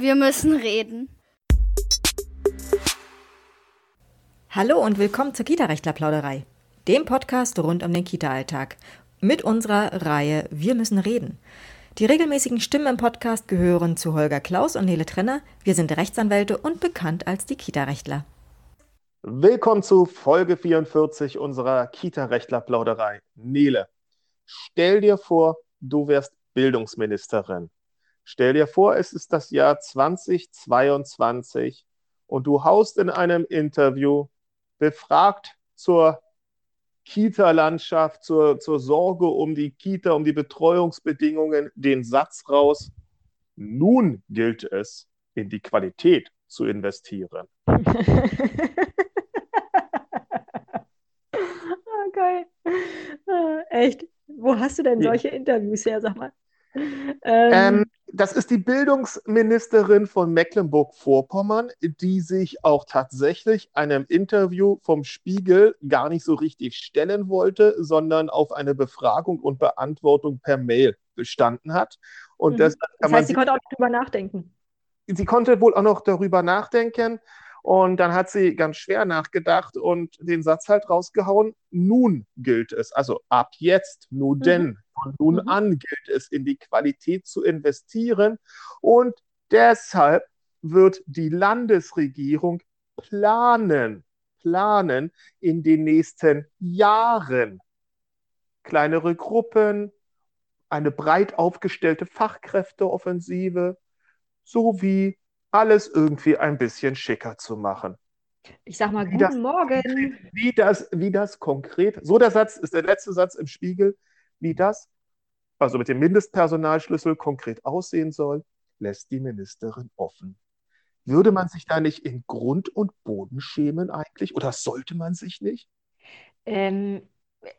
Wir müssen reden. Hallo und willkommen zur Kita-Rechtler-Plauderei, dem Podcast rund um den Kita-Alltag. Mit unserer Reihe Wir müssen reden. Die regelmäßigen Stimmen im Podcast gehören zu Holger Klaus und Nele Trenner. Wir sind Rechtsanwälte und bekannt als die Kita-Rechtler. Willkommen zu Folge 44 unserer Kita-Rechtler-Plauderei. Nele, stell dir vor, du wärst Bildungsministerin. Stell dir vor, es ist das Jahr 2022 und du haust in einem Interview befragt zur Kita-Landschaft, zur, zur Sorge um die Kita, um die Betreuungsbedingungen den Satz raus, nun gilt es, in die Qualität zu investieren. oh, geil. Ah, echt? Wo hast du denn solche Interviews her, sag mal? Ähm, ähm, das ist die Bildungsministerin von Mecklenburg-Vorpommern, die sich auch tatsächlich einem Interview vom Spiegel gar nicht so richtig stellen wollte, sondern auf eine Befragung und Beantwortung per Mail bestanden hat. Und mhm. das, das heißt, sie konnte auch darüber nachdenken. Sie konnte wohl auch noch darüber nachdenken. Und dann hat sie ganz schwer nachgedacht und den Satz halt rausgehauen, nun gilt es, also ab jetzt, nun mhm. denn, von nun mhm. an gilt es, in die Qualität zu investieren. Und deshalb wird die Landesregierung planen, planen in den nächsten Jahren. Kleinere Gruppen, eine breit aufgestellte Fachkräfteoffensive sowie alles irgendwie ein bisschen schicker zu machen. Ich sag mal, wie guten das, Morgen. Wie das, wie das konkret, so der Satz ist der letzte Satz im Spiegel, wie das, also mit dem Mindestpersonalschlüssel konkret aussehen soll, lässt die Ministerin offen. Würde man sich da nicht in Grund und Boden schämen eigentlich? Oder sollte man sich nicht? Ähm,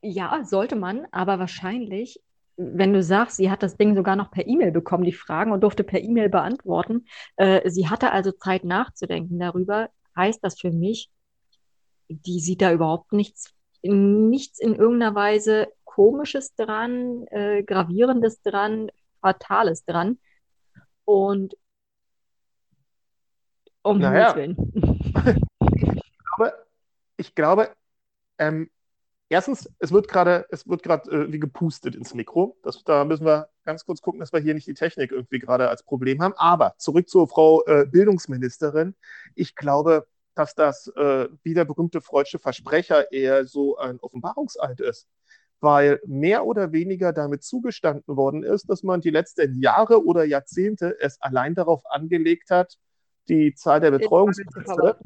ja, sollte man, aber wahrscheinlich wenn du sagst, sie hat das Ding sogar noch per E-Mail bekommen, die Fragen, und durfte per E-Mail beantworten, äh, sie hatte also Zeit nachzudenken darüber, heißt das für mich, die sieht da überhaupt nichts, nichts in irgendeiner Weise Komisches dran, äh, Gravierendes dran, Fatales dran. Und um naja. Willen. ich glaube, ich glaube ähm, Erstens, es wird gerade, es wird gerade äh, wie gepustet ins Mikro. Das, da müssen wir ganz kurz gucken, dass wir hier nicht die Technik irgendwie gerade als Problem haben. Aber zurück zur Frau äh, Bildungsministerin. Ich glaube, dass das äh, wie der berühmte freudsche Versprecher eher so ein Offenbarungseid ist. Weil mehr oder weniger damit zugestanden worden ist, dass man die letzten Jahre oder Jahrzehnte es allein darauf angelegt hat, die Zahl der Betreuungsplätze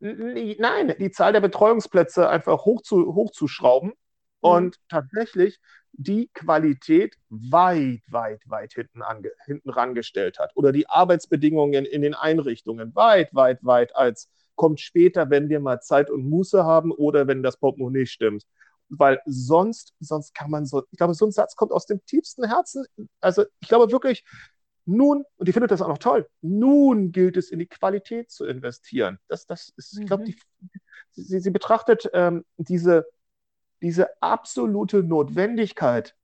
nein, die Zahl der Betreuungsplätze einfach hoch zu, hochzuschrauben mhm. und tatsächlich die Qualität weit, weit, weit hinten, ange, hinten rangestellt hat oder die Arbeitsbedingungen in den Einrichtungen weit, weit, weit als kommt später, wenn wir mal Zeit und Muße haben oder wenn das Portemonnaie stimmt. Weil sonst, sonst kann man so, ich glaube, so ein Satz kommt aus dem tiefsten Herzen. Also ich glaube wirklich, nun, und ich finde das auch noch toll, nun gilt es in die Qualität zu investieren. Das, das ist, mhm. ich glaube, sie, sie betrachtet ähm, diese, diese absolute Notwendigkeit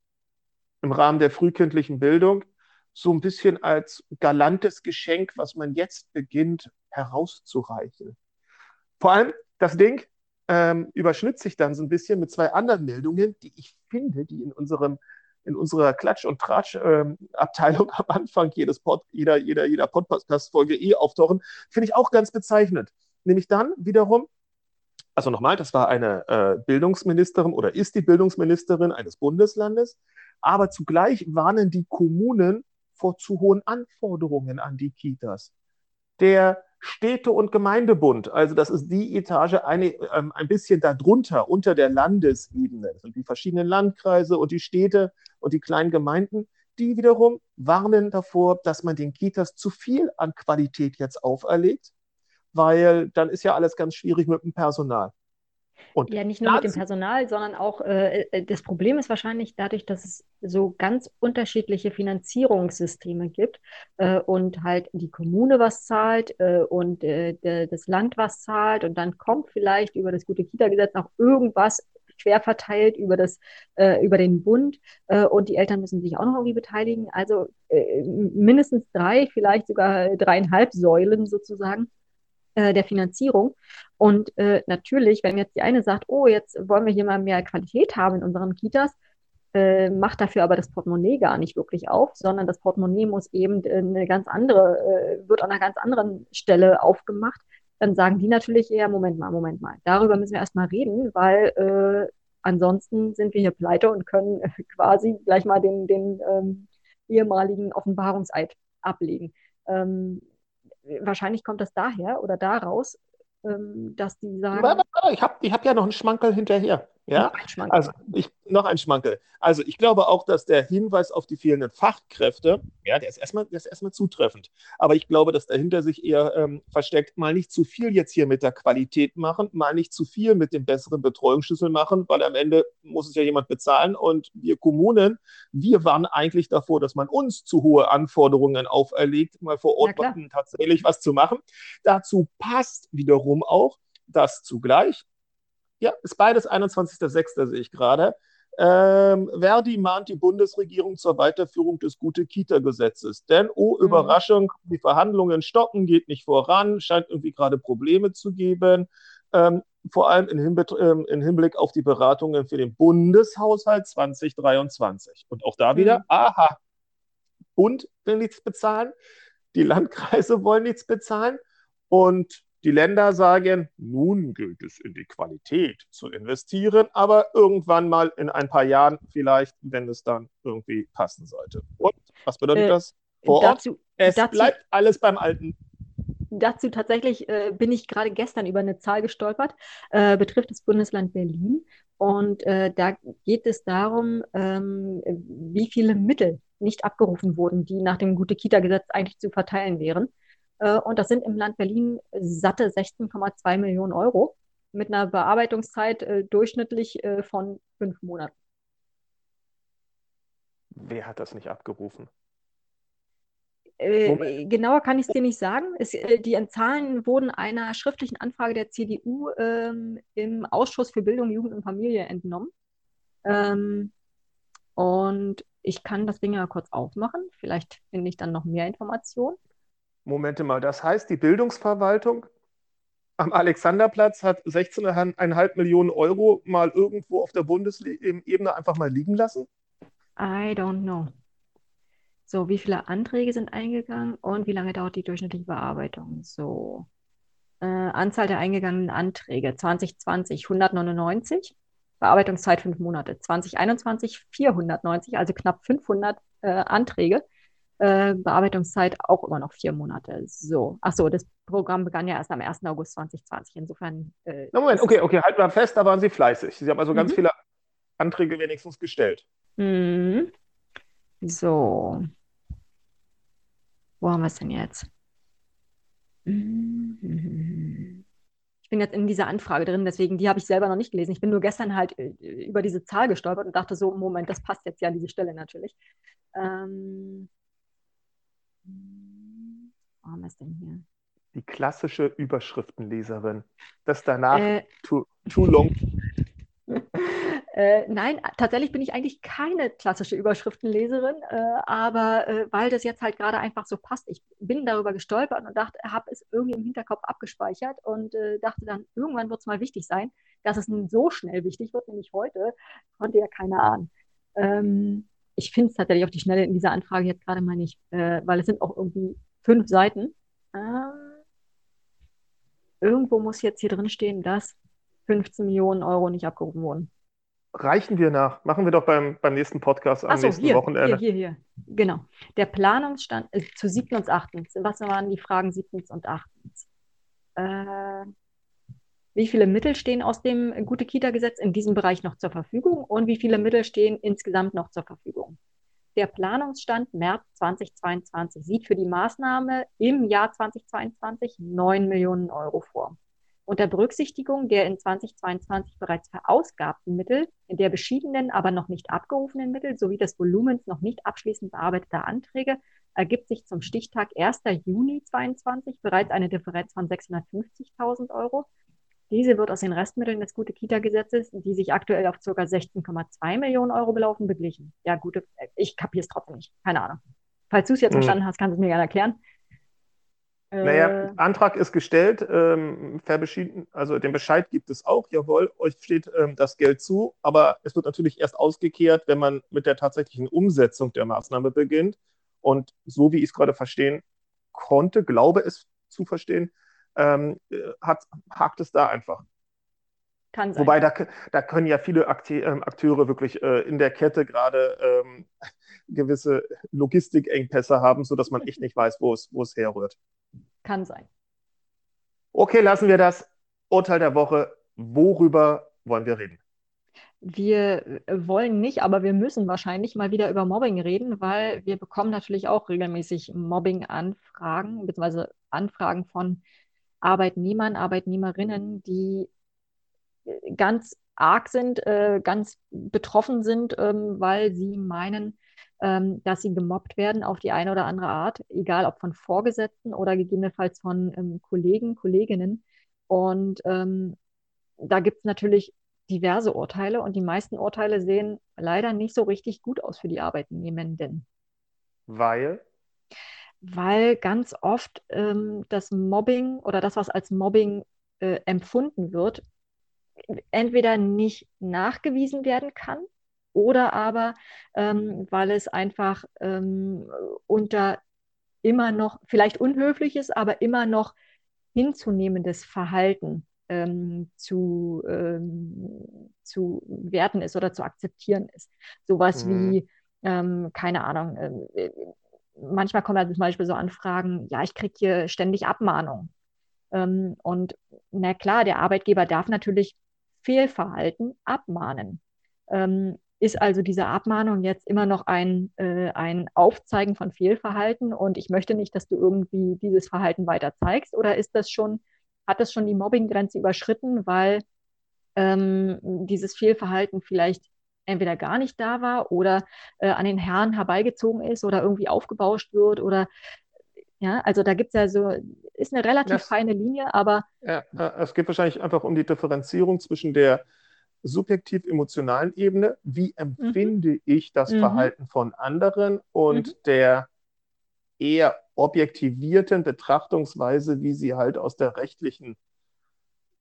im Rahmen der frühkindlichen Bildung so ein bisschen als galantes Geschenk, was man jetzt beginnt herauszureichen. Vor allem das Ding ähm, überschnitt sich dann so ein bisschen mit zwei anderen Meldungen, die ich finde, die in unserem in unserer Klatsch- und Tratsch-Abteilung ähm, am Anfang jedes Pod, jeder, jeder, jeder Podcast-Folge eh auftauchen, finde ich auch ganz bezeichnend. Nämlich dann wiederum, also nochmal, das war eine äh, Bildungsministerin oder ist die Bildungsministerin eines Bundeslandes, aber zugleich warnen die Kommunen vor zu hohen Anforderungen an die Kitas. Der Städte- und Gemeindebund, also das ist die Etage eine, ähm, ein bisschen darunter, unter der Landesebene. Das sind die verschiedenen Landkreise und die Städte und die kleinen Gemeinden, die wiederum warnen davor, dass man den Kitas zu viel an Qualität jetzt auferlegt, weil dann ist ja alles ganz schwierig mit dem Personal. Und ja, nicht nur mit dem Personal, sondern auch äh, äh, das Problem ist wahrscheinlich dadurch, dass es so ganz unterschiedliche Finanzierungssysteme gibt äh, und halt die Kommune was zahlt äh, und äh, das Land was zahlt und dann kommt vielleicht über das gute Kita-Gesetz noch irgendwas quer verteilt über, das, äh, über den Bund äh, und die Eltern müssen sich auch noch irgendwie beteiligen. Also äh, mindestens drei, vielleicht sogar dreieinhalb Säulen sozusagen äh, der Finanzierung. Und äh, natürlich, wenn jetzt die eine sagt, oh, jetzt wollen wir hier mal mehr Qualität haben in unseren Kitas, äh, macht dafür aber das Portemonnaie gar nicht wirklich auf, sondern das Portemonnaie muss eben eine ganz andere, wird an einer ganz anderen Stelle aufgemacht. Dann sagen die natürlich eher, Moment mal, Moment mal, darüber müssen wir erstmal reden, weil äh, ansonsten sind wir hier pleite und können quasi gleich mal den, den ähm, ehemaligen Offenbarungseid ablegen. Ähm, wahrscheinlich kommt das daher oder daraus, ähm, dass die sagen. Ich habe ich hab ja noch einen Schmankerl hinterher. Ja, also ich, noch ein Schmankel. Also ich glaube auch, dass der Hinweis auf die fehlenden Fachkräfte, ja, der ist erstmal, der ist erstmal zutreffend. Aber ich glaube, dass dahinter sich eher ähm, versteckt, mal nicht zu viel jetzt hier mit der Qualität machen, mal nicht zu viel mit dem besseren Betreuungsschlüssel machen, weil am Ende muss es ja jemand bezahlen und wir Kommunen, wir waren eigentlich davor, dass man uns zu hohe Anforderungen auferlegt, mal vor Ort tatsächlich was zu machen. Dazu passt wiederum auch, dass zugleich ja, ist beides 21.06. sehe ich gerade. Ähm, Verdi mahnt die Bundesregierung zur Weiterführung des Gute-Kita-Gesetzes. Denn, oh mhm. Überraschung, die Verhandlungen stocken, geht nicht voran, scheint irgendwie gerade Probleme zu geben. Ähm, vor allem in, Hinbe ähm, in, Hinblick auf die Beratungen für den Bundeshaushalt 2023. Und auch da wieder, mhm. aha, Bund will nichts bezahlen, die Landkreise wollen nichts bezahlen und die Länder sagen, nun gilt es in die Qualität zu investieren, aber irgendwann mal in ein paar Jahren vielleicht, wenn es dann irgendwie passen sollte. Und was bedeutet äh, das? Vor Ort, dazu, es dazu, bleibt alles beim Alten. Dazu tatsächlich äh, bin ich gerade gestern über eine Zahl gestolpert, äh, betrifft das Bundesland Berlin. Und äh, da geht es darum, ähm, wie viele Mittel nicht abgerufen wurden, die nach dem Gute-Kita-Gesetz eigentlich zu verteilen wären. Äh, und das sind im Land Berlin satte 16,2 Millionen Euro mit einer Bearbeitungszeit äh, durchschnittlich äh, von fünf Monaten. Wer hat das nicht abgerufen? Äh, genauer kann ich es dir nicht sagen. Es, die Zahlen wurden einer schriftlichen Anfrage der CDU ähm, im Ausschuss für Bildung, Jugend und Familie entnommen. Ähm, und ich kann das Ding ja kurz aufmachen. Vielleicht finde ich dann noch mehr Informationen. Momente mal, das heißt, die Bildungsverwaltung am Alexanderplatz hat 16,5 Millionen Euro mal irgendwo auf der Bundesebene einfach mal liegen lassen? I don't know. So, wie viele Anträge sind eingegangen und wie lange dauert die durchschnittliche Bearbeitung? So, äh, Anzahl der eingegangenen Anträge 2020 199, Bearbeitungszeit fünf Monate. 2021 490, also knapp 500 äh, Anträge. Äh, Bearbeitungszeit auch immer noch vier Monate. So, ach so, das Programm begann ja erst am 1. August 2020. Insofern. Äh, Moment, okay, okay, halt mal fest, da waren Sie fleißig. Sie haben also mhm. ganz viele Anträge wenigstens gestellt. Mhm. So. Wo haben wir es denn jetzt? Mhm. Ich bin jetzt in dieser Anfrage drin, deswegen die habe ich selber noch nicht gelesen. Ich bin nur gestern halt äh, über diese Zahl gestolpert und dachte so, Moment, das passt jetzt ja an diese Stelle natürlich. Ähm, wo haben wir es denn hier? Die klassische Überschriftenleserin. Das danach äh, too, too long. Äh, nein, tatsächlich bin ich eigentlich keine klassische Überschriftenleserin, äh, aber äh, weil das jetzt halt gerade einfach so passt. Ich bin darüber gestolpert und dachte, habe es irgendwie im Hinterkopf abgespeichert und äh, dachte dann, irgendwann wird es mal wichtig sein. Dass es nun so schnell wichtig wird, nämlich heute, konnte ja keiner ahnen. Ähm, ich finde es tatsächlich auf die Schnelle in dieser Anfrage jetzt gerade mal nicht, äh, weil es sind auch irgendwie fünf Seiten. Ähm, irgendwo muss jetzt hier drin stehen, dass 15 Millionen Euro nicht abgerufen wurden. Reichen wir nach. Machen wir doch beim, beim nächsten Podcast am so, nächsten hier, Wochenende. Hier, hier, hier. Genau. Der Planungsstand äh, zu 7. und 8. Was waren die Fragen 7. und 8.? Äh, wie viele Mittel stehen aus dem Gute-Kita-Gesetz in diesem Bereich noch zur Verfügung und wie viele Mittel stehen insgesamt noch zur Verfügung? Der Planungsstand März 2022 sieht für die Maßnahme im Jahr 2022 9 Millionen Euro vor. Unter Berücksichtigung der in 2022 bereits verausgabten Mittel, der beschiedenen, aber noch nicht abgerufenen Mittel sowie des Volumens noch nicht abschließend bearbeiteter Anträge ergibt sich zum Stichtag 1. Juni 2022 bereits eine Differenz von 650.000 Euro Diese wird aus den Restmitteln des Gute-Kita-Gesetzes, die sich aktuell auf ca. 16,2 Millionen Euro belaufen, beglichen. Ja, gute, ich kapiere es trotzdem nicht. Keine Ahnung. Falls du es jetzt hm. verstanden hast, kannst du es mir gerne erklären. Naja, äh, Antrag ist gestellt, ähm, also den Bescheid gibt es auch, jawohl, euch steht ähm, das Geld zu, aber es wird natürlich erst ausgekehrt, wenn man mit der tatsächlichen Umsetzung der Maßnahme beginnt. Und so wie ich es gerade verstehen konnte, glaube es zu verstehen, ähm, hat, hakt es da einfach. Kann sein. Wobei da, da können ja viele ähm, Akteure wirklich äh, in der Kette gerade ähm, gewisse Logistikengpässe haben, sodass man echt nicht weiß, wo es, wo es herrührt. Kann sein. Okay, lassen wir das. Urteil der Woche. Worüber wollen wir reden? Wir wollen nicht, aber wir müssen wahrscheinlich mal wieder über Mobbing reden, weil wir bekommen natürlich auch regelmäßig Mobbing-Anfragen, beziehungsweise Anfragen von Arbeitnehmern, Arbeitnehmerinnen, die ganz arg sind, äh, ganz betroffen sind, ähm, weil sie meinen, ähm, dass sie gemobbt werden auf die eine oder andere Art, egal ob von Vorgesetzten oder gegebenenfalls von ähm, Kollegen, Kolleginnen. Und ähm, da gibt es natürlich diverse Urteile und die meisten Urteile sehen leider nicht so richtig gut aus für die Arbeitnehmenden. Weil? Weil ganz oft ähm, das Mobbing oder das, was als Mobbing äh, empfunden wird, entweder nicht nachgewiesen werden kann oder aber, ähm, weil es einfach ähm, unter immer noch, vielleicht unhöfliches, aber immer noch hinzunehmendes Verhalten ähm, zu, ähm, zu werten ist oder zu akzeptieren ist. Sowas mhm. wie, ähm, keine Ahnung, äh, manchmal kommen ja zum Beispiel so Anfragen, ja, ich kriege hier ständig Abmahnung. Ähm, und na klar, der Arbeitgeber darf natürlich Fehlverhalten abmahnen. Ähm, ist also diese Abmahnung jetzt immer noch ein, äh, ein Aufzeigen von Fehlverhalten und ich möchte nicht, dass du irgendwie dieses Verhalten weiter zeigst? Oder ist das schon, hat das schon die Mobbinggrenze überschritten, weil ähm, dieses Fehlverhalten vielleicht entweder gar nicht da war oder äh, an den Herren herbeigezogen ist oder irgendwie aufgebauscht wird oder ja, also da gibt es ja so, ist eine relativ das, feine Linie, aber. Ja, es geht wahrscheinlich einfach um die Differenzierung zwischen der subjektiv-emotionalen Ebene, wie empfinde mhm. ich das mhm. Verhalten von anderen und mhm. der eher objektivierten Betrachtungsweise, wie sie halt aus der rechtlichen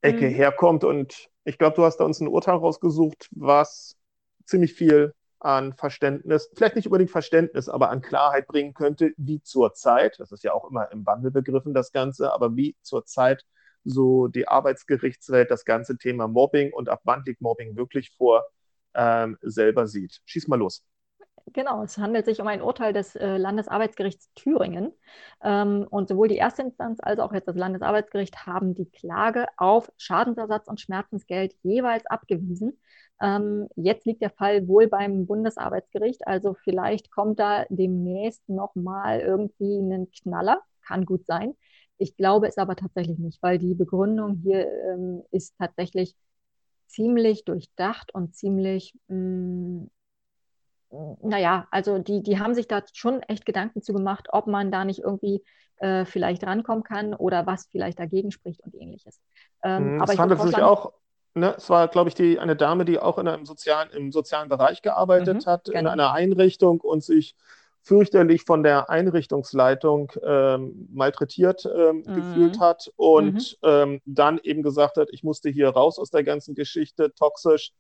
Ecke mhm. herkommt. Und ich glaube, du hast da uns ein Urteil rausgesucht, was ziemlich viel an Verständnis, vielleicht nicht unbedingt Verständnis, aber an Klarheit bringen könnte, wie zur Zeit, das ist ja auch immer im Wandel begriffen, das Ganze, aber wie zur Zeit so die Arbeitsgerichtswelt das ganze Thema Mobbing und ab wann liegt Mobbing wirklich vor, ähm, selber sieht. Schieß mal los. Genau, es handelt sich um ein Urteil des äh, Landesarbeitsgerichts Thüringen. Ähm, und sowohl die erste Instanz als auch jetzt das Landesarbeitsgericht haben die Klage auf Schadensersatz und Schmerzensgeld jeweils abgewiesen. Ähm, jetzt liegt der Fall wohl beim Bundesarbeitsgericht, also vielleicht kommt da demnächst nochmal irgendwie ein Knaller, kann gut sein. Ich glaube es aber tatsächlich nicht, weil die Begründung hier ähm, ist tatsächlich ziemlich durchdacht und ziemlich, mh, mm, naja, also die, die haben sich da schon echt Gedanken zu gemacht, ob man da nicht irgendwie äh, vielleicht rankommen kann oder was vielleicht dagegen spricht und ähnliches. Ähm, mhm, aber es handelt sich auch, ne, es war, glaube ich, die, eine Dame, die auch in einem sozialen, im sozialen Bereich gearbeitet mhm, hat, genau. in einer Einrichtung und sich fürchterlich von der Einrichtungsleitung ähm, malträtiert ähm, mhm. gefühlt hat und mhm. ähm, dann eben gesagt hat, ich musste hier raus aus der ganzen Geschichte, toxisch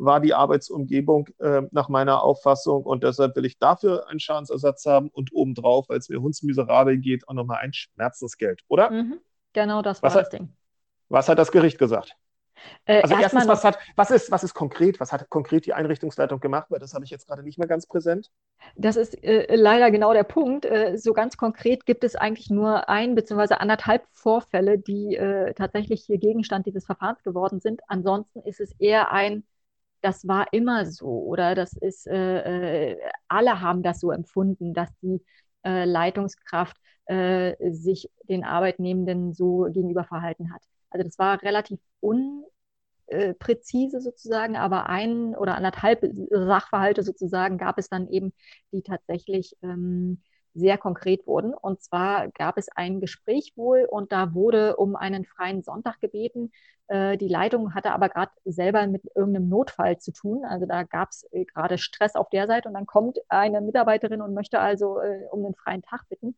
war die Arbeitsumgebung äh, nach meiner Auffassung und deshalb will ich dafür einen Schadensersatz haben und obendrauf, weil es mir hundsmiserabel geht, auch nochmal ein Schmerzensgeld, oder? Mhm. Genau das war was das hat, Ding. Was hat das Gericht gesagt? Äh, also erstens, was, hat, was, ist, was ist konkret, was hat konkret die Einrichtungsleitung gemacht? Weil das habe ich jetzt gerade nicht mehr ganz präsent. Das ist äh, leider genau der Punkt. Äh, so ganz konkret gibt es eigentlich nur ein bzw. anderthalb Vorfälle, die äh, tatsächlich hier Gegenstand dieses Verfahrens geworden sind. Ansonsten ist es eher ein, das war immer so oder das ist, äh, äh, alle haben das so empfunden, dass die Leitungskraft sich den Arbeitnehmenden so gegenüber verhalten hat. Also das war relativ unpräzise sozusagen, aber ein oder anderthalb Sachverhalte sozusagen gab es dann eben, die tatsächlich ähm, sehr konkret wurden. Und zwar gab es ein Gespräch wohl und da wurde um einen freien Sonntag gebeten. Äh, die Leitung hatte aber gerade selber mit irgendeinem Notfall zu tun. Also da gab es äh, gerade Stress auf der Seite und dann kommt eine Mitarbeiterin und möchte also äh, um einen freien Tag bitten.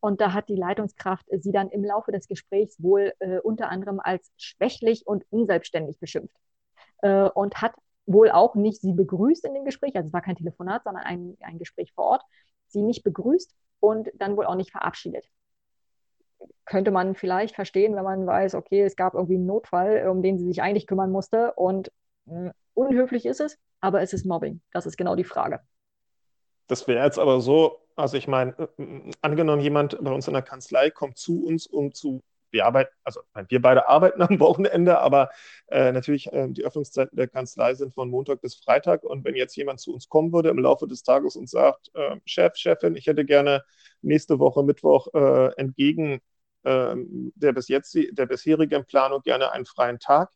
Und da hat die Leitungskraft sie dann im Laufe des Gesprächs wohl unter anderem als schwächlich und unselbstständig beschimpft. Und hat wohl auch nicht sie begrüßt in dem Gespräch, also es war kein Telefonat, sondern ein, ein Gespräch vor Ort, sie nicht begrüßt und dann wohl auch nicht verabschiedet. Könnte man vielleicht verstehen, wenn man weiß, okay, es gab irgendwie einen Notfall, um den sie sich eigentlich kümmern musste und mh, hm, unhöflich ist es, aber es ist Mobbing. Das ist genau die Frage. Das wäre jetzt aber so, also ich meine, äh, angenommen, jemand bei uns in der Kanzlei kommt zu uns, um zu wir arbeiten, also wir beide arbeiten am Wochenende, aber äh, natürlich äh, die Öffnungszeiten der Kanzlei sind von Montag bis Freitag. Und wenn jetzt jemand zu uns kommen würde im Laufe des Tages und sagt, äh, Chef, Chefin, ich hätte gerne nächste Woche Mittwoch äh, entgegen ähm, der bis jetzt der bisherigen Planung gerne einen freien Tag,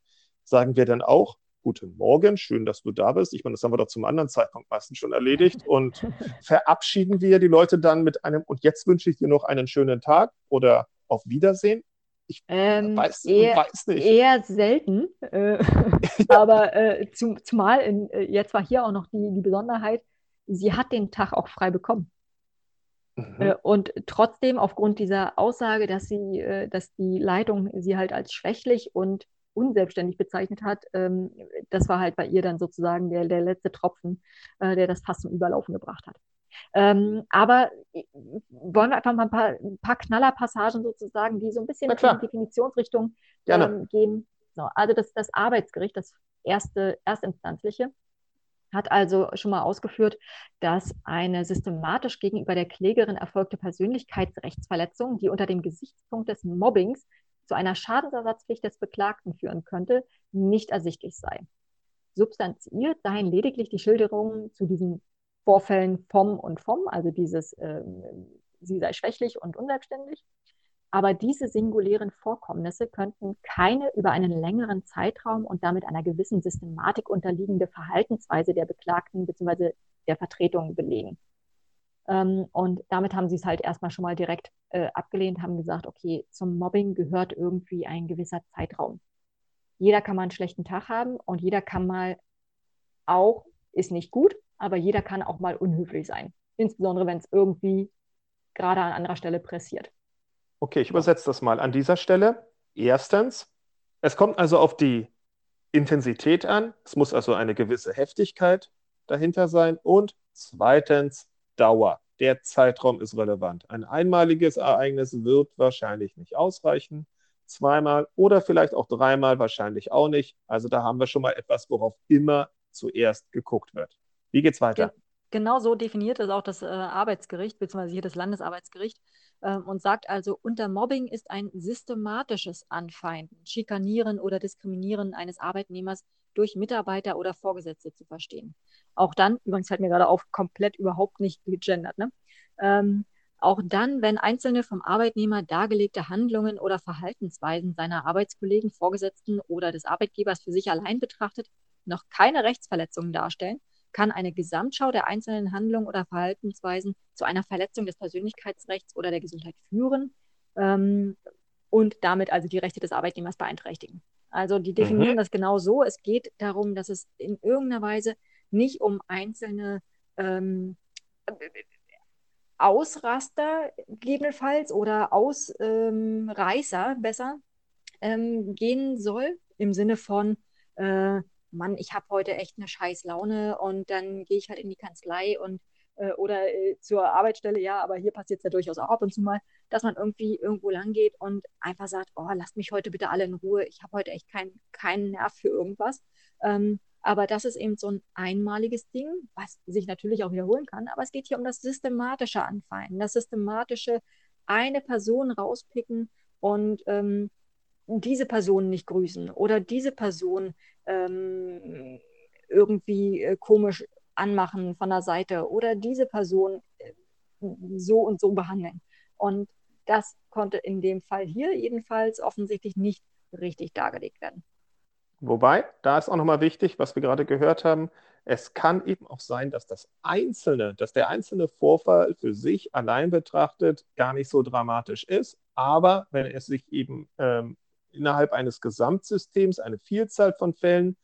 sagen wir dann auch, Guten Morgen, schön, dass du da bist. Ich meine, das haben wir doch zum anderen Zeitpunkt meistens schon erledigt. Und verabschieden wir die Leute dann mit einem, und jetzt wünsche ich dir noch einen schönen Tag oder auf Wiedersehen. Ich ähm, weiß, eher, weiß, nicht. Eher selten. Äh. Aber äh, zum, zumal in, äh, jetzt war hier auch noch die, die Besonderheit, sie hat den Tag auch frei bekommen. Mhm. Äh, und trotzdem, aufgrund dieser Aussage, dass sie, äh, dass die Leitung sie halt als schwächlich und unselbstständig bezeichnet hat, ähm, das war halt bei ihr dann sozusagen der, der letzte Tropfen, der das fast zum Überlaufen gebracht hat. Ähm, aber wollen wir einfach mal ein paar, ein paar Knallerpassagen sozusagen, die so ein bisschen in die Definitionsrichtung ähm, gehen. So, also das, das Arbeitsgericht, das erste, erstinstanzliche, hat also schon mal ausgeführt, dass eine systematisch gegenüber der Klägerin erfolgte Persönlichkeitsrechtsverletzung, die unter dem Gesichtspunkt des Mobbings zu einer Schadensersatzpflicht des Beklagten führen könnte, nicht ersichtlich sei. Substanziert seien lediglich die Schilderungen zu diesen Vorfällen vom und vom, also dieses, äh, sie sei schwächlich und unselbstständig. Aber diese singulären Vorkommnisse könnten keine über einen längeren Zeitraum und damit einer gewissen Systematik unterliegende Verhaltensweise der Beklagten bzw. der Vertretung belegen. Ähm, und damit haben sie es halt erstmal schon mal direkt äh, abgelehnt, haben gesagt, okay, zum Mobbing gehört irgendwie ein gewisser Zeitraum. Jeder kann mal einen schlechten Tag haben und jeder kann mal auch, ist nicht gut, aber jeder kann auch mal unhöflich sein. Insbesondere, wenn es irgendwie gerade an anderer Stelle pressiert. Okay, ich übersetze das mal an dieser Stelle. Erstens, es kommt also auf die Intensität an. Es muss also eine gewisse Heftigkeit dahinter sein. Und zweitens, Dauer. Der Zeitraum ist relevant. Ein einmaliges Ereignis wird wahrscheinlich nicht ausreichen. Zweimal oder vielleicht auch dreimal wahrscheinlich auch nicht. Also da haben wir schon mal etwas, worauf immer zuerst geguckt wird. Wie geht's weiter? Genau so definiert es auch das äh, Arbeitsgericht, beziehungsweise hier das Landesarbeitsgericht, äh, und sagt also, unter Mobbing ist ein systematisches Anfeinden, Schikanieren oder Diskriminieren eines Arbeitnehmers durch Mitarbeiter oder Vorgesetzte zu verstehen. Auch dann, übrigens fällt mir gerade auf, komplett überhaupt nicht gegendert, ne? Ähm, auch dann, wenn einzelne vom Arbeitnehmer dargelegte Handlungen oder Verhaltensweisen seiner Arbeitskollegen, Vorgesetzten oder des Arbeitgebers für sich allein betrachtet noch keine Rechtsverletzungen darstellen, kann eine Gesamtschau der einzelnen Handlungen oder Verhaltensweisen zu einer Verletzung des Persönlichkeitsrechts oder der Gesundheit führen ähm, und damit also die Rechte des Arbeitnehmers beeinträchtigen. Also die definieren mhm. das genau so. Es geht darum, dass es in irgendeiner Weise nicht um einzelne ähm, Ausraster gegebenenfalls oder Ausreißer ähm, besser ähm, gehen soll, im Sinne von, äh, Mann, ich habe heute echt eine scheiß Laune und dann gehe ich halt in die Kanzlei und äh, oder äh, zur Arbeitsstelle, ja, aber hier passiert es ja durchaus auch ab und zu mal, dass man irgendwie irgendwo lang geht und einfach sagt, oh, lasst mich heute bitte alle in Ruhe, ich habe heute echt keinen kein Nerv für irgendwas. Ähm, aber das ist eben so ein einmaliges Ding, was sich natürlich auch wiederholen kann. Aber es geht hier um das systematische Anfeinden, das systematische eine Person rauspicken und ähm, diese Person nicht grüßen oder diese Person ähm, irgendwie äh, komisch anmachen von der Seite oder diese Person äh, so und so behandeln. Und das konnte in dem Fall hier jedenfalls offensichtlich nicht richtig dargelegt werden. Wobei, da ist auch nochmal wichtig, was wir gerade gehört haben, Es kann eben auch sein, dass das einzelne, dass der einzelne Vorfall für sich allein betrachtet gar nicht so dramatisch ist. Aber wenn es sich eben ähm, innerhalb eines Gesamtsystems eine Vielzahl von Fällen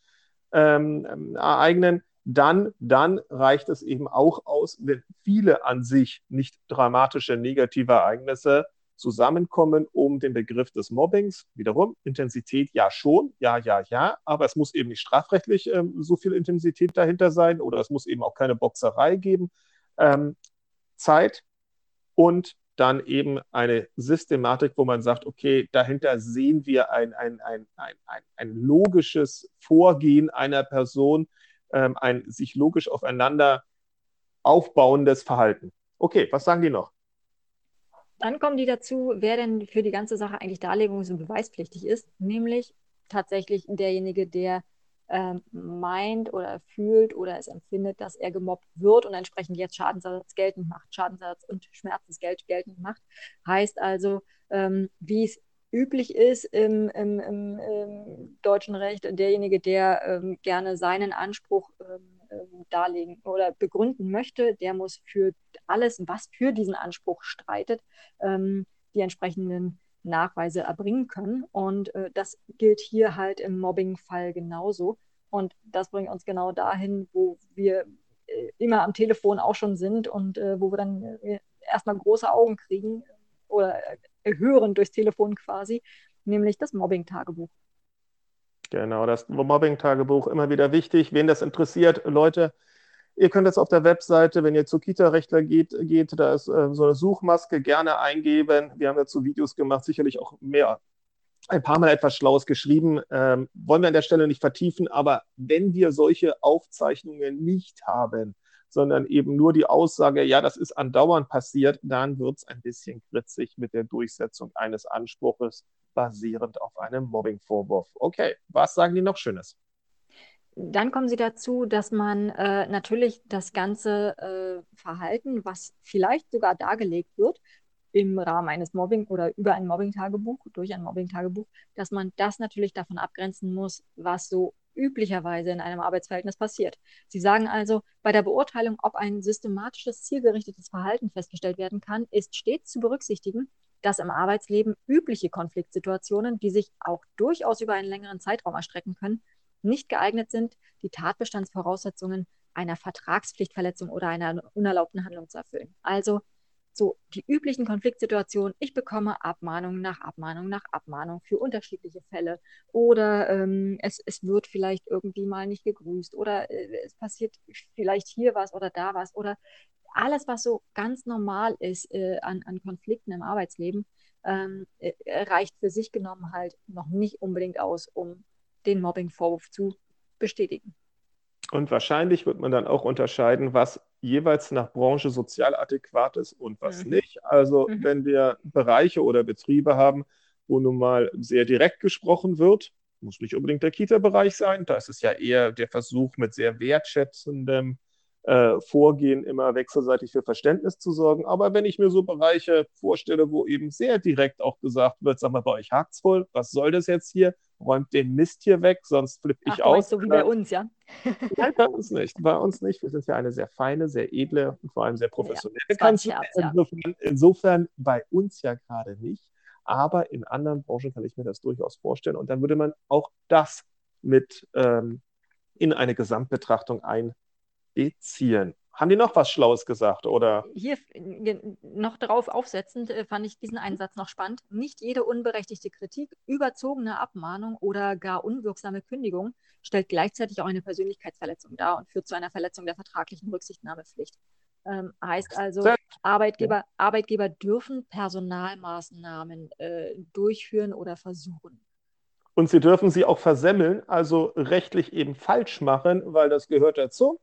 ähm, ähm ereignen, dann, dann reicht es eben auch aus, wenn viele an sich nicht dramatische negative Ereignisse zusammenkommen um den Begriff des Mobbings. Wiederum, Intensität ja schon, ja, ja, ja, aber es muss eben nicht strafrechtlich ähm, so viel Intensität dahinter sein oder es muss eben auch keine Boxerei geben. Ähm, Zeit und dann eben eine Systematik, wo man sagt, okay, dahinter sehen wir ein, ein, ein, ein, ein, ein logisches Vorgehen einer Person, ähm, ein sich logisch aufeinander aufbauendes Verhalten. Okay, was sagen die noch? Dann kommen die dazu, wer denn für die ganze Sache eigentlich darlegungs- und beweispflichtig ist, nämlich tatsächlich derjenige, der ähm, meint oder fühlt oder es empfindet, dass er gemobbt wird und entsprechend jetzt Schadensersatz geltend macht, Schadensersatz und Schmerzensgeld geltend macht. Heißt also, ähm, wie es üblich ist im, im, im, im, deutschen Recht, derjenige, der ähm, gerne seinen Anspruch ähm, ähm, darlegen oder begründen möchte, der muss für alles, was für diesen Anspruch streitet, ähm, die entsprechenden Nachweise erbringen können. Und äh, das gilt hier halt im Mobbing-Fall genauso. Und das bringt uns genau dahin, wo wir äh, immer am Telefon auch schon sind und äh, wo wir dann äh, erstmal große Augen kriegen oder äh, hören durchs Telefon quasi, nämlich das Mobbing-Tagebuch. Genau, das Mobbing-Tagebuch immer wieder wichtig. Wen das interessiert, Leute, ihr könnt jetzt auf der Webseite, wenn ihr zu Kita-Rechtler geht, geht, da ist äh, so eine Suchmaske, gerne eingeben. Wir haben dazu Videos gemacht, sicherlich auch mehr, ein paar Mal etwas Schlaues geschrieben. Ähm, wollen wir an der Stelle nicht vertiefen, aber wenn wir solche Aufzeichnungen nicht haben, sondern eben nur die Aussage, ja, das ist andauernd passiert, dann wird es ein bisschen kritzig mit der Durchsetzung eines Anspruches basierend auf einem Mobbing-Vorwurf. Okay, was sagen die noch Schönes? Dann kommen sie dazu, dass man äh, natürlich das ganze äh, Verhalten, was vielleicht sogar dargelegt wird, im Rahmen eines Mobbing oder über ein Mobbing-Tagebuch, durch ein Mobbing-Tagebuch, dass man das natürlich davon abgrenzen muss, was so üblicherweise in einem Arbeitsverhältnis passiert. Sie sagen also, bei der Beurteilung, ob ein systematisches, zielgerichtetes Verhalten festgestellt werden kann, ist stets zu berücksichtigen, dass im Arbeitsleben übliche Konfliktsituationen, die sich auch durchaus über einen längeren Zeitraum erstrecken können, nicht geeignet sind, die Tatbestandsvoraussetzungen einer Vertragspflichtverletzung oder einer unerlaubten Handlung zu erfüllen. Also so die üblichen Konfliktsituationen, ich bekomme Abmahnung nach Abmahnung nach Abmahnung für unterschiedliche Fälle oder ähm, es, es wird vielleicht irgendwie mal nicht gegrüßt oder äh, es passiert vielleicht hier was oder da was oder alles, was so ganz normal ist äh, an, an Konflikten im Arbeitsleben, ähm, äh, reicht für sich genommen halt noch nicht unbedingt aus, um den Mobbing-Vorwurf zu bestätigen. Und wahrscheinlich wird man dann auch unterscheiden, was jeweils nach Branche sozial adäquat ist und was mhm. nicht. Also mhm. wenn wir Bereiche oder Betriebe haben, wo nun mal sehr direkt gesprochen wird, muss nicht unbedingt der Kita-Bereich sein, da ist es ja eher der Versuch mit sehr wertschätzendem äh, Vorgehen, immer wechselseitig für Verständnis zu sorgen. Aber wenn ich mir so Bereiche vorstelle, wo eben sehr direkt auch gesagt wird, sag mal, bei euch hakt's voll, was soll das jetzt hier? Räumt den Mist hier weg, sonst flippe ich Ach, aus. So wie bei uns, ja? Nein, bei uns nicht. Bei uns nicht. Wir sind ja eine sehr feine, sehr edle und vor allem sehr professionelle ja, Kanzlei. Insofern, insofern bei uns ja gerade nicht. Aber in anderen Branchen kann ich mir das durchaus vorstellen. Und dann würde man auch das mit ähm, in eine Gesamtbetrachtung ein, beziehen. Haben die noch was Schlaues gesagt, oder? Hier noch darauf aufsetzend äh, fand ich diesen Einsatz noch spannend. Nicht jede unberechtigte Kritik, überzogene Abmahnung oder gar unwirksame Kündigung stellt gleichzeitig auch eine Persönlichkeitsverletzung dar und führt zu einer Verletzung der vertraglichen Rücksichtnahmepflicht. Ähm, heißt also, Arbeitgeber, Arbeitgeber dürfen Personalmaßnahmen äh, durchführen oder versuchen. Und sie dürfen sie auch versemmeln, also rechtlich eben falsch machen, weil das gehört dazu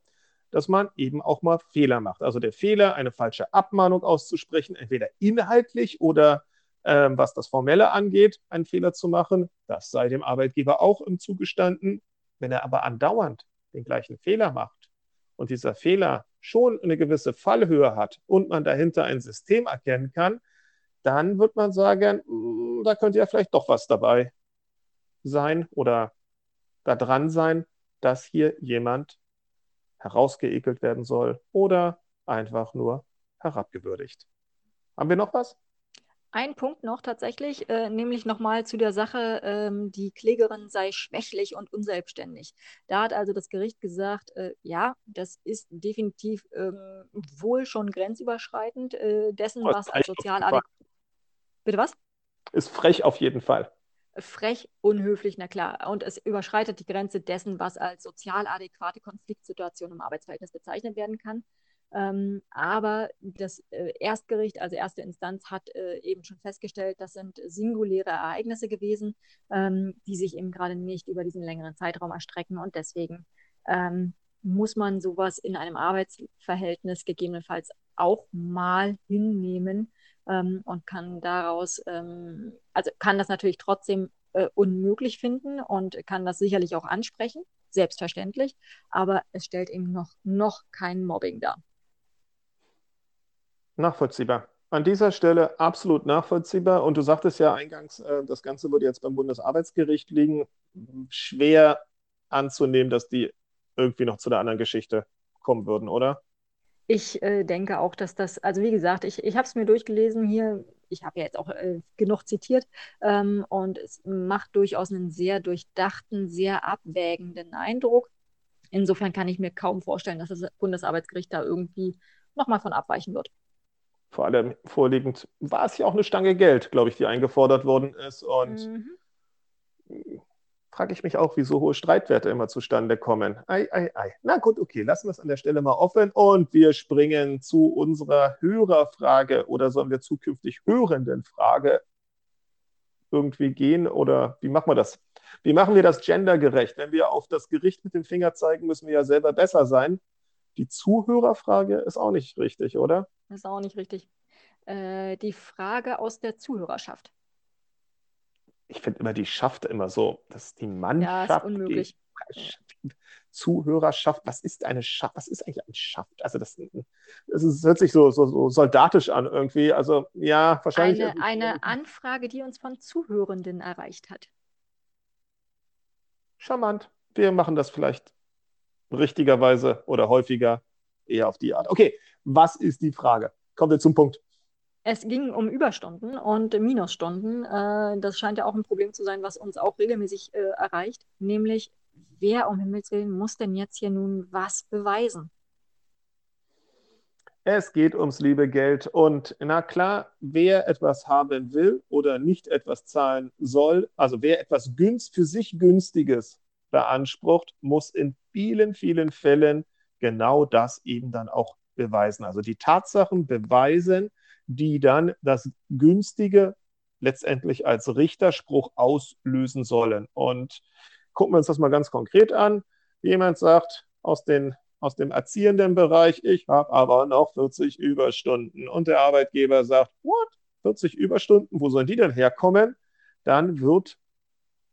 dass man eben auch mal Fehler macht. Also der Fehler, eine falsche Abmahnung auszusprechen, entweder inhaltlich oder ähm, was das Formelle angeht, einen Fehler zu machen, das sei dem Arbeitgeber auch im zugestanden. Wenn er aber andauernd den gleichen Fehler macht und dieser Fehler schon eine gewisse Fallhöhe hat und man dahinter ein System erkennen kann, dann wird man sagen, hm, da könnte ja vielleicht doch was dabei sein oder da dran sein, dass hier jemand herausgeekelt werden soll oder einfach nur herabgewürdigt. Haben wir noch was? Ein Punkt noch tatsächlich, äh, nämlich nochmal zu der Sache, ähm, die Klägerin sei schwächlich und unselbstständig. Da hat also das Gericht gesagt, äh, ja, das ist definitiv ähm, wohl schon grenzüberschreitend äh, dessen, Oh, was als sozial adäquat. Bitte was? Ist frech auf jeden Fall. Frech, unhöflich, na klar. Und es überschreitet die Grenze dessen, was als sozial adäquate Konfliktsituation im Arbeitsverhältnis bezeichnet werden kann. Ähm, aber das äh, Erstgericht, also erste Instanz, hat äh, eben schon festgestellt, das sind singuläre Ereignisse gewesen, ähm, die sich eben gerade nicht über diesen längeren Zeitraum erstrecken. Und deswegen ähm, muss man sowas in einem Arbeitsverhältnis gegebenenfalls auch mal hinnehmen ähm, und kann daraus, ähm, also kann das natürlich trotzdem äh, unmöglich finden und kann das sicherlich auch ansprechen, selbstverständlich, aber es stellt eben noch, noch kein Mobbing dar. Nachvollziehbar. An dieser Stelle absolut nachvollziehbar. Und du sagtest ja eingangs, äh, das Ganze würde jetzt beim Bundesarbeitsgericht liegen. Schwer anzunehmen, dass die irgendwie noch zu der anderen Geschichte kommen würden, oder? Ich äh, denke auch, dass das, also wie gesagt, ich, ich habe es mir durchgelesen hier, ich habe ja jetzt auch äh, genug zitiert ähm, und es macht durchaus einen sehr durchdachten, sehr abwägenden Eindruck. Insofern kann ich mir kaum vorstellen, dass das Bundesarbeitsgericht da irgendwie nochmal von abweichen wird. Vor allem vorliegend war es ja auch eine Stange Geld, glaube ich, die eingefordert worden ist. Und Mhm. Frage ich mich auch, wie so hohe Streitwerte immer zustande kommen. Ei, ei, ei. Na gut, okay, lassen wir es an der Stelle mal offen und wir springen zu unserer Hörerfrage oder sollen wir zukünftig hörenden Frage irgendwie gehen oder wie machen wir das? Wie machen wir das gendergerecht? Wenn wir auf das Gericht mit dem Finger zeigen, müssen wir ja selber besser sein. Die Zuhörerfrage ist auch nicht richtig, oder? Ist auch nicht richtig. Äh, die Frage aus der Zuhörerschaft. Ich finde immer die Schaft immer so, das ist die Ja, ist Mannschaft unmöglich. gegen Zuhörerschaft. Was ist eine Schaft? Was ist eigentlich ein Schaft? Also das, das ist, hört sich so, so, so soldatisch an irgendwie. Also ja, wahrscheinlich. Eine, eine Anfrage, die uns von Zuhörenden erreicht hat. Charmant. Wir machen das vielleicht richtigerweise oder häufiger eher auf die Art. Okay, was ist die Frage? Kommen wir zum Punkt. Es ging um Überstunden und Minusstunden. Äh, das scheint ja auch ein Problem zu sein, was uns auch regelmäßig äh, erreicht. Nämlich, wer um Himmels Willen muss denn jetzt hier nun was beweisen? Es geht ums liebe Geld und na klar, wer etwas haben will oder nicht etwas zahlen soll, also wer etwas günst, für sich günstiges beansprucht, muss in vielen, vielen Fällen genau das eben dann auch beweisen. Also die Tatsachen beweisen, die dann das günstige letztendlich als Richterspruch auslösen sollen. Und gucken wir uns das mal ganz konkret an. Jemand sagt aus den aus dem erziehenden Bereich, ich habe aber noch 40 Überstunden. Und der Arbeitgeber sagt, what? 40 Überstunden, wo sollen die denn herkommen? Dann wird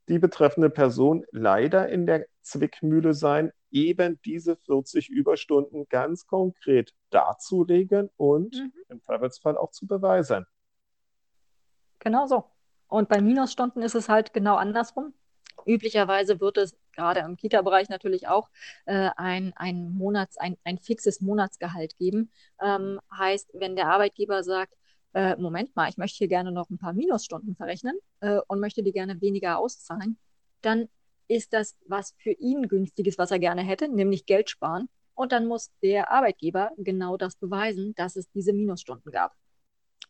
die betreffende Person leider in der Zwickmühle sein, eben diese 40 Überstunden ganz konkret darzulegen und Mhm. im Zweifelsfall auch zu beweisen. Genau so. Und bei Minusstunden ist es halt genau andersrum. Üblicherweise wird es gerade im Kita-Bereich natürlich auch äh, ein, ein, Monats, ein, ein fixes Monatsgehalt geben. Ähm, heißt, wenn der Arbeitgeber sagt, äh, Moment mal, ich möchte hier gerne noch ein paar Minusstunden verrechnen äh, und möchte die gerne weniger auszahlen, dann ist das was für ihn günstiges, was er gerne hätte, nämlich Geld sparen. Und dann muss der Arbeitgeber genau das beweisen, dass es diese Minusstunden gab.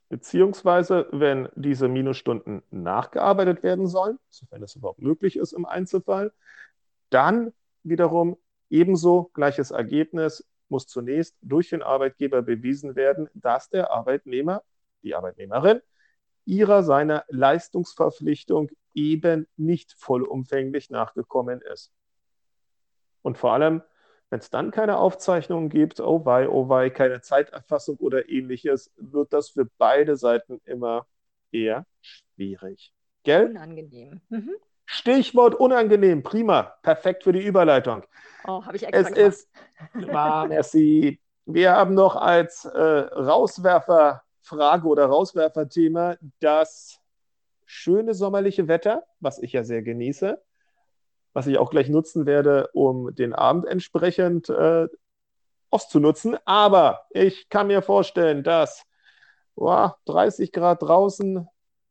Beziehungsweise, wenn diese Minusstunden nachgearbeitet werden sollen, sofern das überhaupt möglich ist im Einzelfall, dann wiederum ebenso gleiches Ergebnis muss zunächst durch den Arbeitgeber bewiesen werden, dass der Arbeitnehmer, die Arbeitnehmerin, ihrer seiner Leistungsverpflichtung eben nicht vollumfänglich nachgekommen ist. Und vor allem, wenn es dann keine Aufzeichnungen gibt, oh wei, oh wei, keine Zeiterfassung oder ähnliches, wird das für beide Seiten immer eher schwierig. Gell? Unangenehm. Mhm. Stichwort unangenehm, prima, perfekt für die Überleitung. Oh, habe ich extra Es gemacht. ist, ah, merci. Wir haben noch als äh, Rauswerferfrage oder Rauswerferthema das schöne sommerliche Wetter, was ich ja sehr genieße, was ich auch gleich nutzen werde, um den Abend entsprechend äh, auszunutzen. Aber ich kann mir vorstellen, dass oh, 30 Grad draußen,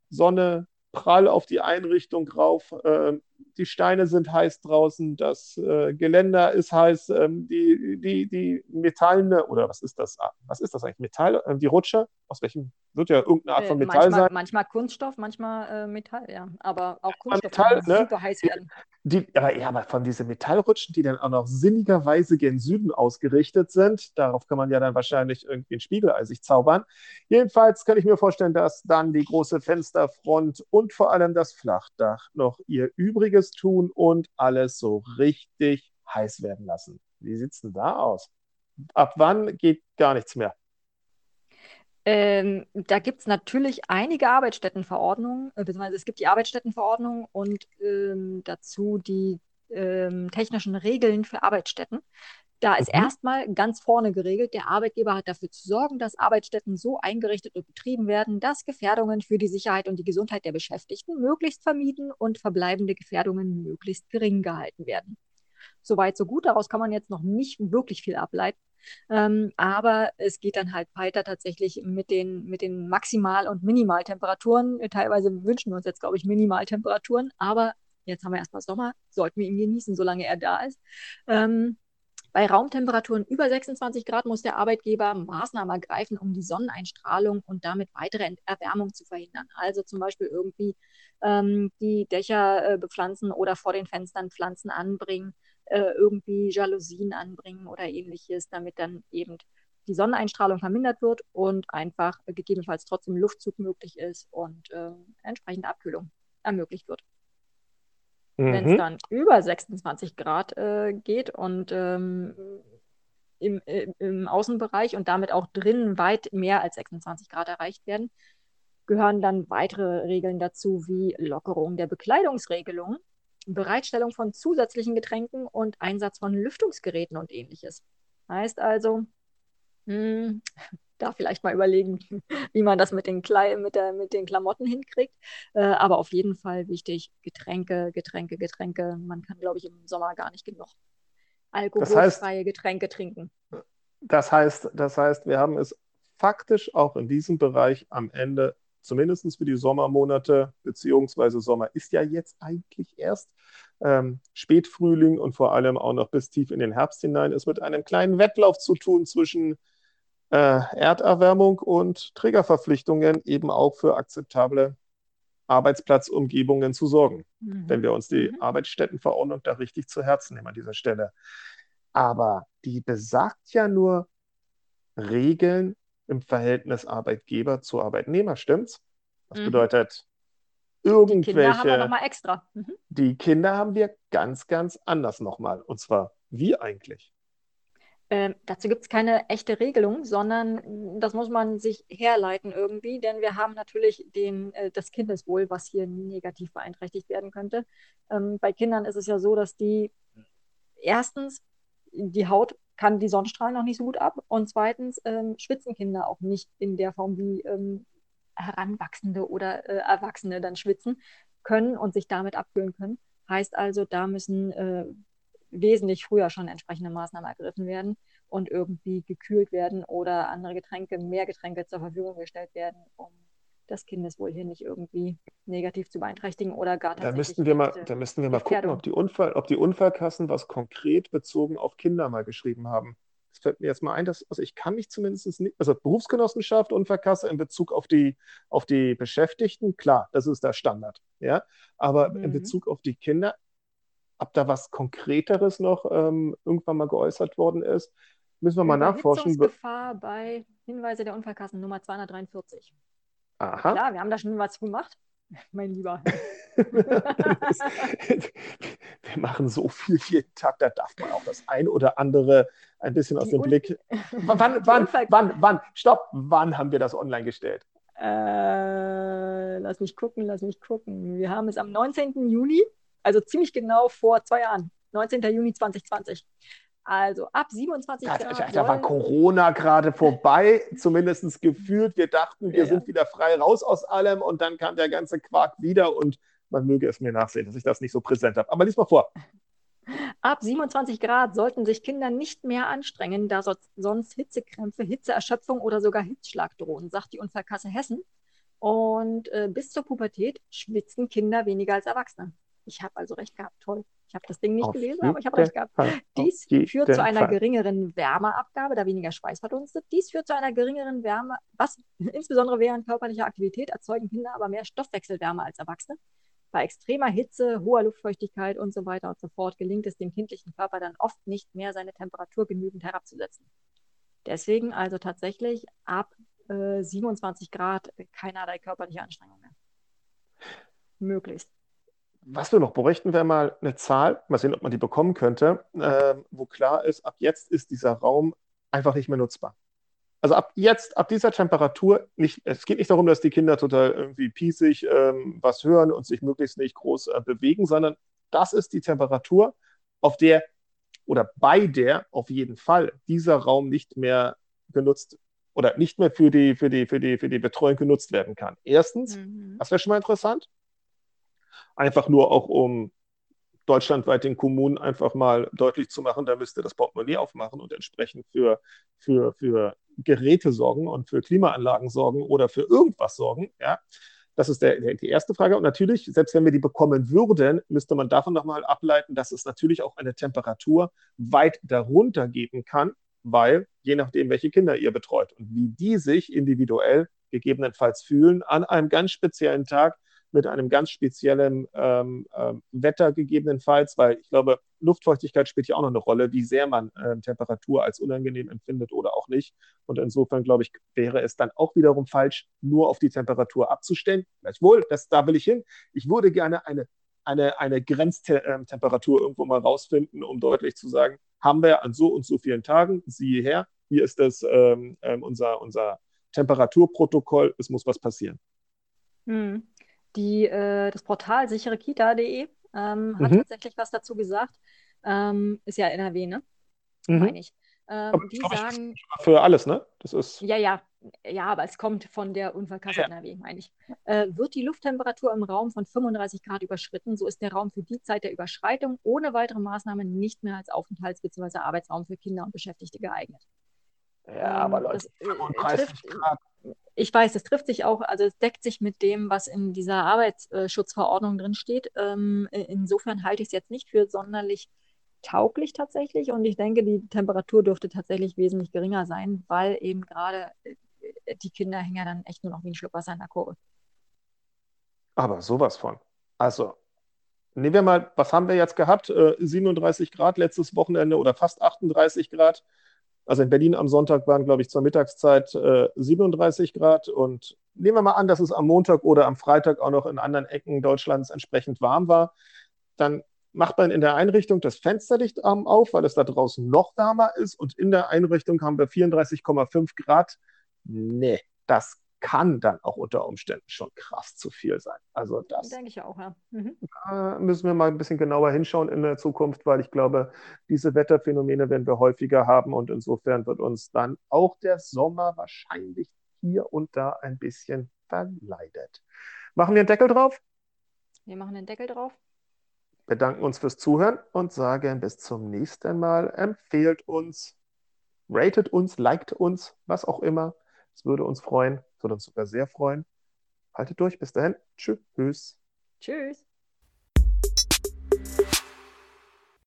Sonne prall auf die Einrichtung rauf, äh, die Steine sind heiß draußen, das äh, Geländer ist heiß, ähm, die, die, die metallene, oder was ist das? Ah, was ist das eigentlich? Metall, äh, die Rutsche? Aus welchem? Wird ja irgendeine Art von äh, Metall manchmal, sein. Manchmal Kunststoff, manchmal äh, Metall, ja. Aber auch Kunststoff Metall, kann ne? super heiß werden. Die, aber, ja, aber von diesen Metallrutschen, die dann auch noch sinnigerweise gen Süden ausgerichtet sind, darauf kann man ja dann wahrscheinlich irgendwie ein Spiegeleisig zaubern. Jedenfalls kann ich mir vorstellen, dass dann die große Fensterfront und vor allem das Flachdach noch ihr Übriges tun und alles so richtig heiß werden lassen. Wie sieht es denn da aus? Ab wann geht gar nichts mehr? Ähm, da gibt es natürlich einige Arbeitsstättenverordnungen, äh, beziehungsweise es gibt die Arbeitsstättenverordnung und ähm, dazu die ähm, technischen Regeln für Arbeitsstätten. Da ist mhm. erstmal ganz vorne geregelt, der Arbeitgeber hat dafür zu sorgen, dass Arbeitsstätten so eingerichtet und betrieben werden, dass Gefährdungen für die Sicherheit und die Gesundheit der Beschäftigten möglichst vermieden und verbleibende Gefährdungen möglichst gering gehalten werden. Soweit, so gut. Daraus kann man jetzt noch nicht wirklich viel ableiten. Ähm, aber es geht dann halt weiter tatsächlich mit den, mit den Maximal- und Minimaltemperaturen. Teilweise wünschen wir uns jetzt, glaube ich, Minimaltemperaturen, aber jetzt haben wir erstmal Sommer, sollten wir ihn genießen, solange er da ist. Ähm, bei Raumtemperaturen über 26 Grad muss der Arbeitgeber Maßnahmen ergreifen, um die Sonneneinstrahlung und damit weitere Erwärmung zu verhindern. Also zum Beispiel irgendwie ähm, die Dächer äh, bepflanzen oder vor den Fenstern Pflanzen anbringen äh, irgendwie Jalousien anbringen oder ähnliches, damit dann eben die Sonneneinstrahlung vermindert wird und einfach äh, gegebenenfalls trotzdem Luftzug möglich ist und äh, entsprechende Abkühlung ermöglicht wird. Mhm. Wenn es dann über 26 Grad äh, geht und ähm, im, äh, im Außenbereich und damit auch drinnen weit mehr als 26 Grad erreicht werden, gehören dann weitere Regeln dazu, wie Lockerung der Bekleidungsregelungen Bereitstellung von zusätzlichen Getränken und Einsatz von Lüftungsgeräten und ähnliches. Heißt also, hm, da vielleicht mal überlegen, wie man das mit den, Kle mit der, mit den Klamotten hinkriegt. Äh, aber auf jeden Fall wichtig, Getränke, Getränke, Getränke. Man kann, glaube ich, im Sommer gar nicht genug alkoholfreie das heißt, Getränke trinken. Das heißt, das heißt, wir haben es faktisch auch in diesem Bereich am Ende zumindest für die Sommermonate, beziehungsweise Sommer ist ja jetzt eigentlich erst ähm, Spätfrühling und vor allem auch noch bis tief in den Herbst hinein, ist mit einem kleinen Wettlauf zu tun zwischen äh, Erderwärmung und Trägerverpflichtungen eben auch für akzeptable Arbeitsplatzumgebungen zu sorgen, mhm. wenn wir uns die mhm. Arbeitsstättenverordnung da richtig zu Herzen nehmen an dieser Stelle. Aber die besagt ja nur Regeln im Verhältnis Arbeitgeber zu Arbeitnehmer, stimmt's? Das mhm. bedeutet, irgendwelche. Die Kinder haben wir nochmal extra. Mhm. Die Kinder haben wir ganz, ganz anders nochmal. Und zwar, wie eigentlich? Ähm, dazu gibt es keine echte Regelung, sondern das muss man sich herleiten irgendwie, denn wir haben natürlich den, äh, das Kindeswohl, was hier negativ beeinträchtigt werden könnte. Ähm, bei Kindern ist es ja so, dass die erstens die Haut kann die Sonnenstrahlen noch nicht so gut ab. Und zweitens ähm, schwitzen Kinder auch nicht in der Form, wie ähm, Heranwachsende oder äh, Erwachsene dann schwitzen können und sich damit abkühlen können. Heißt also, da müssen äh, wesentlich früher schon entsprechende Maßnahmen ergriffen werden und irgendwie gekühlt werden oder andere Getränke, mehr Getränke zur Verfügung gestellt werden, um das Kindeswohl hier nicht irgendwie negativ zu beeinträchtigen oder gar. Da müssten wir mal, da müssten wir mal gucken, ob die, Unfall, ob die Unfallkassen was konkret bezogen auf Kinder mal geschrieben haben. Das fällt mir jetzt mal ein, dass, also ich kann mich zumindest nicht, also Berufsgenossenschaft, Unfallkasse in Bezug auf die, auf die Beschäftigten, klar, das ist der Standard. Ja? Aber mhm. in Bezug auf die Kinder, ob da was Konkreteres noch ähm, irgendwann mal geäußert worden ist, müssen wir mal nachforschen. Gefahr bei Hinweise der Unfallkassen Nummer 243. Aha. Klar, wir haben da schon was gemacht, mein Lieber. wir machen so viel jeden Tag, da darf man auch das ein oder andere ein bisschen aus dem Blick. Wann, wann, wann, wann, stopp, wann haben wir das online gestellt? Äh, lass mich gucken, lass mich gucken. Wir haben es am 19. Juni, also ziemlich genau vor zwei Jahren, 19. Juni 2020. Also ab 27 Grad. Grad da war Corona gerade vorbei, zumindest gefühlt. Wir dachten, wir ja, sind wieder frei raus aus allem und dann kam der ganze Quark wieder und man möge es mir nachsehen, dass ich das nicht so präsent habe. Aber lies mal vor. Ab 27 Grad sollten sich Kinder nicht mehr anstrengen, da so, sonst Hitzekrämpfe, Hitzeerschöpfung oder sogar Hitzschlag drohen, sagt die Unfallkasse Hessen. Und äh, bis zur Pubertät schwitzen Kinder weniger als Erwachsene. Ich habe also recht gehabt, toll. Ich habe das Ding nicht Auf gelesen, aber ich habe recht gehabt. Fall. Dies führt zu einer Fall. geringeren Wärmeabgabe, da weniger Schweiß verdunstet. Dies führt zu einer geringeren Wärme, was insbesondere während körperlicher Aktivität erzeugen Kinder aber mehr Stoffwechselwärme als Erwachsene. Bei extremer Hitze, hoher Luftfeuchtigkeit und so weiter und so fort gelingt es dem kindlichen Körper dann oft nicht mehr, seine Temperatur genügend herabzusetzen. Deswegen also tatsächlich ab äh, 27 Grad keinerlei körperliche Anstrengung mehr. Möglichst. Was wir noch bräuchten, wäre mal eine Zahl, mal sehen, ob man die bekommen könnte, äh, wo klar ist, ab jetzt ist dieser Raum einfach nicht mehr nutzbar. Also ab jetzt, ab dieser Temperatur, nicht, es geht nicht darum, dass die Kinder total irgendwie piesig ähm, was hören und sich möglichst nicht groß äh, bewegen, sondern das ist die Temperatur, auf der oder bei der auf jeden Fall dieser Raum nicht mehr genutzt oder nicht mehr für die, für die, für die, für die Betreuung genutzt werden kann. Erstens, Mhm. das wäre schon mal interessant, einfach nur auch um deutschlandweit den Kommunen einfach mal deutlich zu machen, da müsst ihr das Portemonnaie aufmachen und entsprechend für, für, für Geräte sorgen und für Klimaanlagen sorgen oder für irgendwas sorgen. Ja? Das ist der, die erste Frage. Und natürlich, selbst wenn wir die bekommen würden, müsste man davon nochmal ableiten, dass es natürlich auch eine Temperatur weit darunter geben kann, weil je nachdem, welche Kinder ihr betreut und wie die sich individuell gegebenenfalls fühlen an einem ganz speziellen Tag mit einem ganz speziellen ähm, ähm, Wetter gegebenenfalls, weil ich glaube, Luftfeuchtigkeit spielt ja auch noch eine Rolle, wie sehr man äh, Temperatur als unangenehm empfindet oder auch nicht. Und insofern, glaube ich, wäre es dann auch wiederum falsch, nur auf die Temperatur abzustellen. Gleichwohl, das, da will ich hin. Ich würde gerne eine, eine, eine Grenztemperatur irgendwo mal rausfinden, um deutlich zu sagen, haben wir an so und so vielen Tagen, siehe her, hier ist das ähm, ähm, unser, unser Temperaturprotokoll, es muss was passieren. Hm. Die, äh, das Portal sicherekita.de ähm, hat Mhm. tatsächlich was dazu gesagt. Ähm, ist ja NRW, ne? Mhm. Meine ich. Ähm, Aber die ich sagen, Für alles, ne? Das ist. ja, ja, ja, aber es kommt von der Unfallkasse Ja. NRW, meine ich. Äh, wird die Lufttemperatur im Raum von 35 Grad überschritten, so ist der Raum für die Zeit der Überschreitung ohne weitere Maßnahmen nicht mehr als Aufenthalts- bzw. Arbeitsraum für Kinder und Beschäftigte geeignet. Ja, aber Ähm, Leute, das, äh, 35 trifft, Grad. ich weiß, es trifft sich auch, also es deckt sich mit dem, was in dieser Arbeitsschutzverordnung drin steht. Ähm, insofern halte ich es jetzt nicht für sonderlich tauglich tatsächlich und ich denke, die Temperatur dürfte tatsächlich wesentlich geringer sein, weil eben gerade äh, die Kinder hängen ja dann echt nur noch wie ein Schluck Wasser in der Kurve. Aber sowas von. Also, nehmen wir mal, was haben wir jetzt gehabt? Äh, 37 Grad letztes Wochenende oder fast 38 Grad. Also in Berlin am Sonntag waren, glaube ich, zur Mittagszeit äh, 37 Grad. Und nehmen wir mal an, dass es am Montag oder am Freitag auch noch in anderen Ecken Deutschlands entsprechend warm war. Dann macht man in der Einrichtung das Fensterlicht auf, weil es da draußen noch wärmer ist. Und in der Einrichtung haben wir 34,5 Grad. Nee, das kann dann auch unter Umständen schon krass zu viel sein. Also das Denke ich auch, ja. Mhm. da müssen wir mal ein bisschen genauer hinschauen in der Zukunft, weil ich glaube, diese Wetterphänomene werden wir häufiger haben und insofern wird uns dann auch der Sommer wahrscheinlich hier und da ein bisschen verleidet. Machen wir einen Deckel drauf, Wir machen den Deckel drauf. bedanken uns fürs Zuhören und sagen bis zum nächsten Mal. Empfehlt uns, ratet uns, liked uns, was auch immer. Es würde uns freuen, würde uns sogar sehr freuen. Haltet durch, bis dahin. Tschüss. Tschüss.